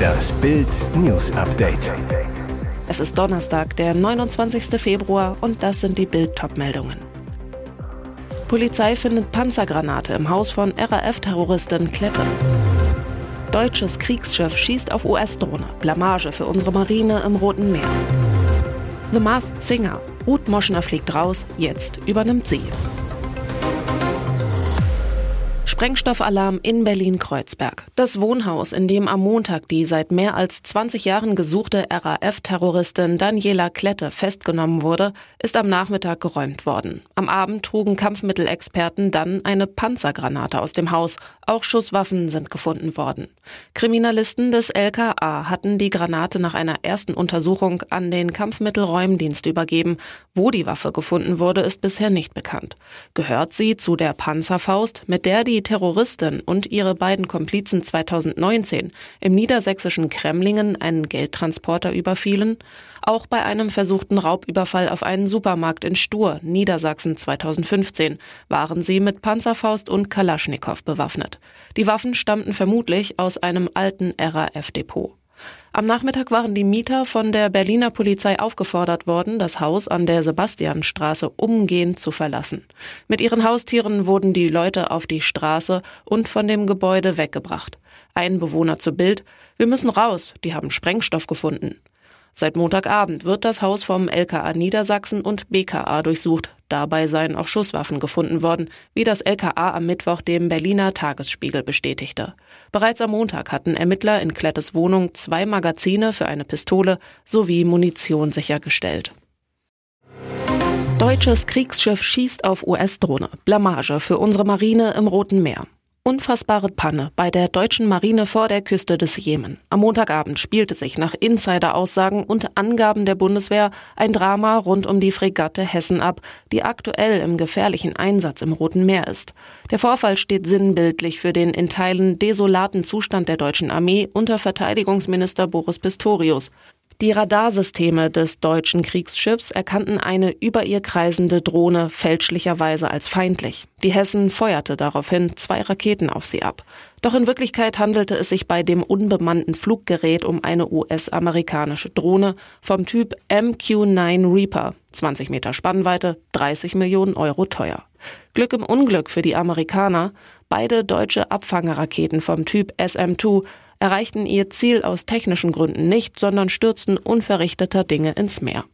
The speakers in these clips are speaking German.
Das Bild News Update. Es ist Donnerstag, der 29. Februar und das sind die Bild meldungen Polizei findet Panzergranate im Haus von RAF-Terroristin Klette. Deutsches Kriegsschiff schießt auf US-Drohne. Blamage für unsere Marine im Roten Meer. The Masked Singer. Ruth Moschner fliegt raus, jetzt übernimmt sie. Sprengstoffalarm in Berlin-Kreuzberg. Das Wohnhaus, in dem am Montag die seit mehr als 20 Jahren gesuchte RAF-Terroristin Daniela Klette festgenommen wurde, ist am Nachmittag geräumt worden. Am Abend trugen Kampfmittelexperten dann eine Panzergranate aus dem Haus. Auch Schusswaffen sind gefunden worden. Kriminalisten des LKA hatten die Granate nach einer ersten Untersuchung an den Kampfmittelräumdienst übergeben. Wo die Waffe gefunden wurde, ist bisher nicht bekannt. Gehört sie zu der Panzerfaust, mit der die Terroristin und ihre beiden Komplizen 2019 im niedersächsischen Kremlingen einen Geldtransporter überfielen, auch bei einem versuchten Raubüberfall auf einen Supermarkt in Stur, Niedersachsen 2015, waren sie mit Panzerfaust und Kalaschnikow bewaffnet. Die Waffen stammten vermutlich aus einem alten RAF-Depot. Am Nachmittag waren die Mieter von der Berliner Polizei aufgefordert worden, das Haus an der Sebastianstraße umgehend zu verlassen. Mit ihren Haustieren wurden die Leute auf die Straße und von dem Gebäude weggebracht. Ein Bewohner zu Bild, wir müssen raus, die haben Sprengstoff gefunden. Seit Montagabend wird das Haus vom LKA Niedersachsen und BKA durchsucht. Dabei seien auch Schusswaffen gefunden worden, wie das LKA am Mittwoch dem Berliner Tagesspiegel bestätigte. Bereits am Montag hatten Ermittler in Klettes Wohnung zwei Magazine für eine Pistole sowie Munition sichergestellt. Deutsches Kriegsschiff schießt auf US-Drohne. Blamage für unsere Marine im Roten Meer. Unfassbare Panne bei der deutschen Marine vor der Küste des Jemen. Am Montagabend spielte sich nach Insider-Aussagen und Angaben der Bundeswehr ein Drama rund um die Fregatte Hessen ab, die aktuell im gefährlichen Einsatz im Roten Meer ist. Der Vorfall steht sinnbildlich für den in Teilen desolaten Zustand der deutschen Armee unter Verteidigungsminister Boris Pistorius. Die Radarsysteme des deutschen Kriegsschiffs erkannten eine über ihr kreisende Drohne fälschlicherweise als feindlich. Die Hessen feuerte daraufhin zwei Raketen auf sie ab. Doch in Wirklichkeit handelte es sich bei dem unbemannten Fluggerät um eine US-amerikanische Drohne vom Typ MQ-9 Reaper, 20 Meter Spannweite, 30 Millionen Euro teuer. Glück im Unglück für die Amerikaner, beide deutsche Abfangerraketen vom Typ SM-2 erreichten ihr Ziel aus technischen Gründen nicht, sondern stürzten unverrichteter Dinge ins Meer.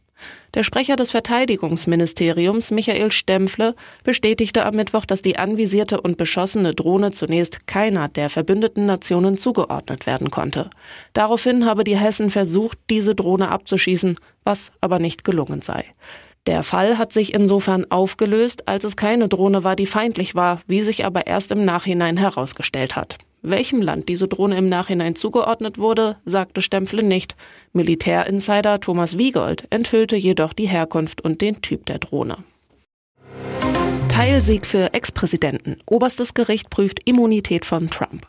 Der Sprecher des Verteidigungsministeriums, Michael Stempfle, bestätigte am Mittwoch, dass die anvisierte und beschossene Drohne zunächst keiner der verbündeten Nationen zugeordnet werden konnte. Daraufhin habe die Hessen versucht, diese Drohne abzuschießen, was aber nicht gelungen sei. Der Fall hat sich insofern aufgelöst, als es keine Drohne war, die feindlich war, wie sich aber erst im Nachhinein herausgestellt hat. Welchem Land diese Drohne im Nachhinein zugeordnet wurde, sagte Stempfle nicht. Militärinsider Thomas Wiegold enthüllte jedoch die Herkunft und den Typ der Drohne. Teilsieg für Ex-Präsidenten. Oberstes Gericht prüft Immunität von Trump.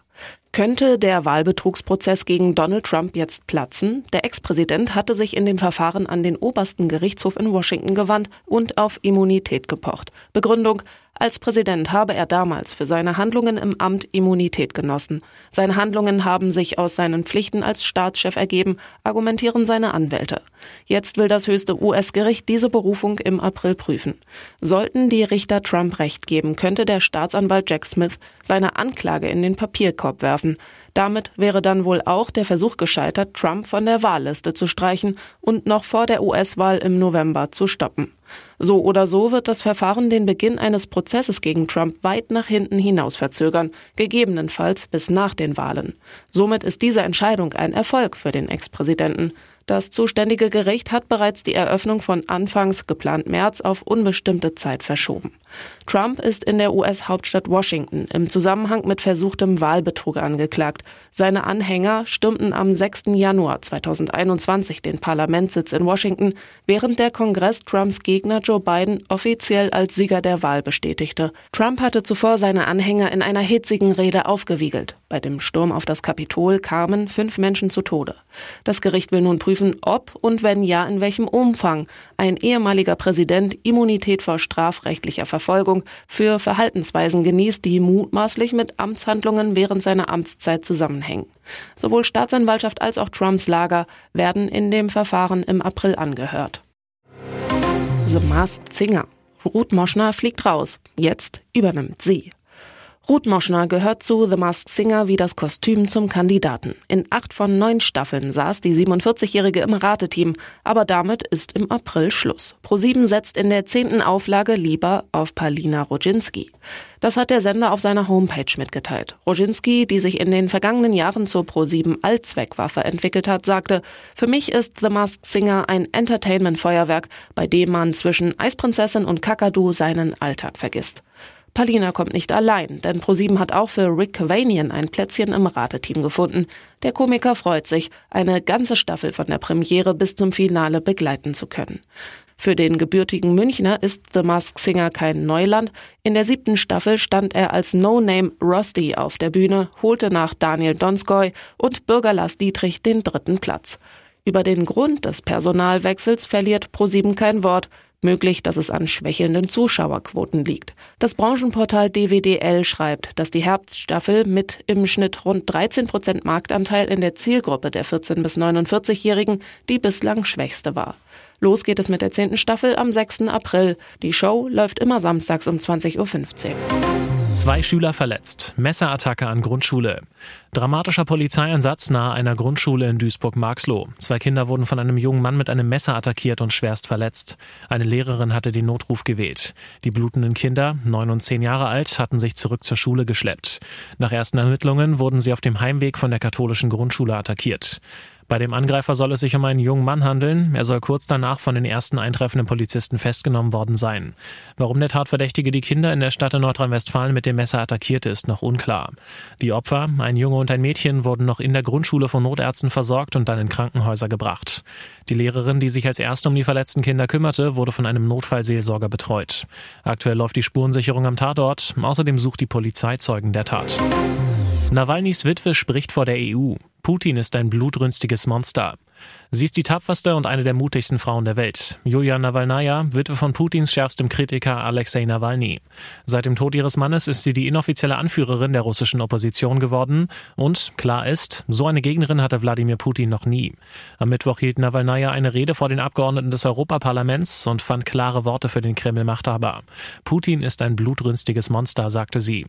Könnte der Wahlbetrugsprozess gegen Donald Trump jetzt platzen? Der Ex-Präsident hatte sich in dem Verfahren an den obersten Gerichtshof in Washington gewandt und auf Immunität gepocht. Begründung, als Präsident habe er damals für seine Handlungen im Amt Immunität genossen. Seine Handlungen haben sich aus seinen Pflichten als Staatschef ergeben, argumentieren seine Anwälte. Jetzt will das höchste US-Gericht diese Berufung im April prüfen. Sollten die Richter Trump recht geben, könnte der Staatsanwalt Jack Smith seine Anklage in den Papierkorb werfen. Damit wäre dann wohl auch der Versuch gescheitert, Trump von der Wahlliste zu streichen und noch vor der US-Wahl im November zu stoppen. So oder so wird das Verfahren den Beginn eines Prozesses gegen Trump weit nach hinten hinaus verzögern, gegebenenfalls bis nach den Wahlen. Somit ist diese Entscheidung ein Erfolg für den Ex-Präsidenten. Das zuständige Gericht hat bereits die Eröffnung von anfangs geplant März auf unbestimmte Zeit verschoben. Trump ist in der US-Hauptstadt Washington im Zusammenhang mit versuchtem Wahlbetrug angeklagt. Seine Anhänger stürmten am 6. Januar 2021 den Parlamentssitz in Washington, während der Kongress Trumps Gegner Joe Biden offiziell als Sieger der Wahl bestätigte. Trump hatte zuvor seine Anhänger in einer hitzigen Rede aufgewiegelt. Bei dem Sturm auf das Kapitol kamen fünf Menschen zu Tode. Das Gericht will nun prüfen, prüfen, ob und wenn ja, in welchem Umfang ein ehemaliger Präsident Immunität vor strafrechtlicher Verfolgung für Verhaltensweisen genießt, die mutmaßlich mit Amtshandlungen während seiner Amtszeit zusammenhängen. Sowohl Staatsanwaltschaft als auch Trumps Lager werden in dem Verfahren im April angehört. The Masked Singer. Ruth Moschner fliegt raus. Jetzt übernimmt sie. Ruth Moschner gehört zu The Masked Singer wie das Kostüm zum Kandidaten. In acht von neun Staffeln saß die 47-Jährige im Rateteam, aber damit ist im April Schluss. ProSieben setzt in der zehnten Auflage lieber auf Palina Roginski. Das hat der Sender auf seiner Homepage mitgeteilt. Roginski, die sich in den vergangenen Jahren zur ProSieben Allzweckwaffe entwickelt hat, sagte, für mich ist The Masked Singer ein Entertainment-Feuerwerk, bei dem man zwischen Eisprinzessin und Kakadu seinen Alltag vergisst. Palina kommt nicht allein, denn ProSieben hat auch für Rick Cavanian ein Plätzchen im Rateteam gefunden. Der Komiker freut sich, eine ganze Staffel von der Premiere bis zum Finale begleiten zu können. Für den gebürtigen Münchner ist The Masked Singer kein Neuland. In der siebten Staffel stand er als No-Name Rusty auf der Bühne, holte nach Daniel Donskoy und Bürger Lars Dietrich den dritten Platz. Über den Grund des Personalwechsels verliert ProSieben kein Wort. Möglich, dass es an schwächelnden Zuschauerquoten liegt. Das Branchenportal DWDL schreibt, dass die Herbststaffel mit im Schnitt rund 13 Prozent Marktanteil in der Zielgruppe der 14- bis 49-Jährigen die bislang schwächste war. Los geht es mit der zehnten Staffel am 6. April. Die Show läuft immer samstags um 20.15 Uhr. Zwei Schüler verletzt. Messerattacke an Grundschule. Dramatischer Polizeieinsatz nahe einer Grundschule in Duisburg-Marxloh. Zwei Kinder wurden von einem jungen Mann mit einem Messer attackiert und schwerst verletzt. Eine Lehrerin hatte den Notruf gewählt. Die blutenden Kinder, neun und zehn Jahre alt, hatten sich zurück zur Schule geschleppt. Nach ersten Ermittlungen wurden sie auf dem Heimweg von der katholischen Grundschule attackiert. Bei dem Angreifer soll es sich um einen jungen Mann handeln. Er soll kurz danach von den ersten eintreffenden Polizisten festgenommen worden sein. Warum der Tatverdächtige die Kinder in der Stadt in Nordrhein-Westfalen mit dem Messer attackierte, ist noch unklar. Die Opfer, ein Junge und ein Mädchen, wurden noch in der Grundschule von Notärzten versorgt und dann in Krankenhäuser gebracht. Die Lehrerin, die sich als erste um die verletzten Kinder kümmerte, wurde von einem Notfallseelsorger betreut. Aktuell läuft die Spurensicherung am Tatort. Außerdem sucht die Polizei Zeugen der Tat. Nawalnys Witwe spricht vor der EU. Putin ist ein blutrünstiges Monster. Sie ist die tapferste und eine der mutigsten Frauen der Welt. Julia Nawalnaja, Witwe von Putins schärfstem Kritiker Alexei Nawalny. Seit dem Tod ihres Mannes ist sie die inoffizielle Anführerin der russischen Opposition geworden. Und klar ist, so eine Gegnerin hatte Wladimir Putin noch nie. Am Mittwoch hielt Nawalnaja eine Rede vor den Abgeordneten des Europaparlaments und fand klare Worte für den Kreml-Machthaber. Putin ist ein blutrünstiges Monster, sagte sie.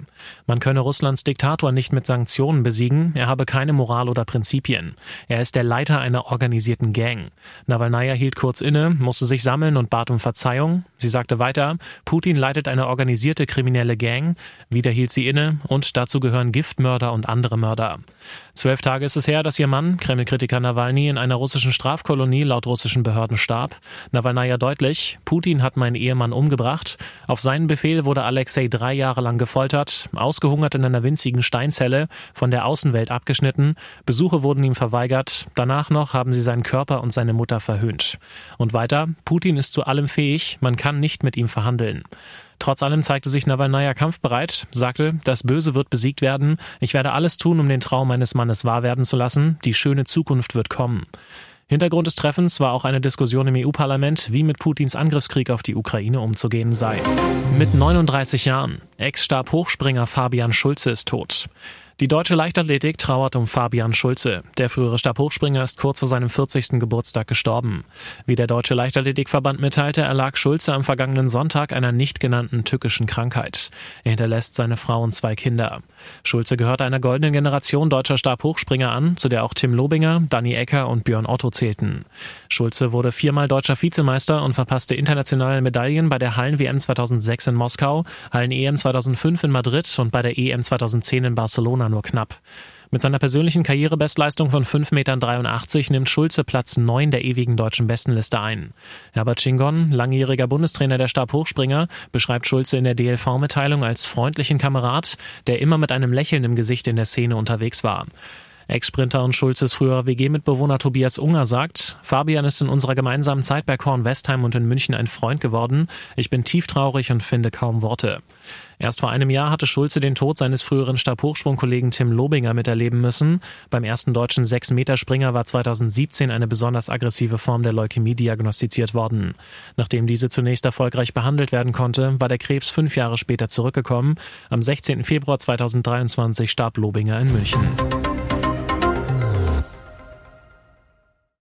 Man könne Russlands Diktator nicht mit Sanktionen besiegen, er habe keine Moral oder Prinzipien. Er ist der Leiter einer organisierten organisierten Gang. Nawalnaja hielt kurz inne, musste sich sammeln und bat um Verzeihung. Sie sagte weiter, Putin leitet eine organisierte kriminelle Gang. Wieder hielt sie inne und dazu gehören Giftmörder und andere Mörder. Zwölf Tage ist es her, dass ihr Mann, Kreml-Kritiker Nawalny, in einer russischen Strafkolonie laut russischen Behörden starb. Nawalnaja deutlich, Putin hat meinen Ehemann umgebracht. Auf seinen Befehl wurde Alexei drei Jahre lang gefoltert, ausgehungert in einer winzigen Steinzelle, von der Außenwelt abgeschnitten. Besuche wurden ihm verweigert. Danach noch haben sie seinen Körper und seine Mutter verhöhnt. Und weiter, Putin ist zu allem fähig, man kann nicht mit ihm verhandeln. Trotz allem zeigte sich Nawalnaja kampfbereit, sagte, das Böse wird besiegt werden, ich werde alles tun, um den Traum meines Mannes wahr werden zu lassen, die schöne Zukunft wird kommen. Hintergrund des Treffens war auch eine Diskussion im EU-Parlament, wie mit Putins Angriffskrieg auf die Ukraine umzugehen sei. Mit 39 Jahren. Ex-Stab-Hochspringer Fabian Schulze ist tot. Die deutsche Leichtathletik trauert um Fabian Schulze. Der frühere Stabhochspringer ist kurz vor seinem 40. Geburtstag gestorben. Wie der Deutsche Leichtathletikverband mitteilte, erlag Schulze am vergangenen Sonntag einer nicht genannten tückischen Krankheit. Er hinterlässt seine Frau und zwei Kinder. Schulze gehörte einer goldenen Generation deutscher Stabhochspringer an, zu der auch Tim Lobinger, Danny Ecker und Björn Otto zählten. Schulze wurde viermal deutscher Vizemeister und verpasste internationale Medaillen bei der Hallen-WM 2006 in Moskau, Hallen-EM 2005 in Madrid und bei der EM 2010 in Barcelona nur knapp. Mit seiner persönlichen Karrierebestleistung von 5,83 Metern nimmt Schulze Platz 9 der ewigen deutschen Bestenliste ein. Herbert Schingon, langjähriger Bundestrainer der Stabhochspringer, beschreibt Schulze in der DLV-Mitteilung als freundlichen Kamerad, der immer mit einem Lächeln im Gesicht in der Szene unterwegs war. Ex-Sprinter und Schulzes früherer WG-Mitbewohner Tobias Unger sagt, Fabian ist in unserer gemeinsamen Zeit bei Korn Westheim und in München ein Freund geworden. Ich bin tief traurig und finde kaum Worte. Erst vor einem Jahr hatte Schulze den Tod seines früheren Stabhochsprungkollegen Tim Lobinger miterleben müssen. Beim ersten deutschen 6-Meter-Springer war 2017 eine besonders aggressive Form der Leukämie diagnostiziert worden. Nachdem diese zunächst erfolgreich behandelt werden konnte, war der Krebs fünf Jahre später zurückgekommen. Am 16. Februar 2023 starb Lobinger in München.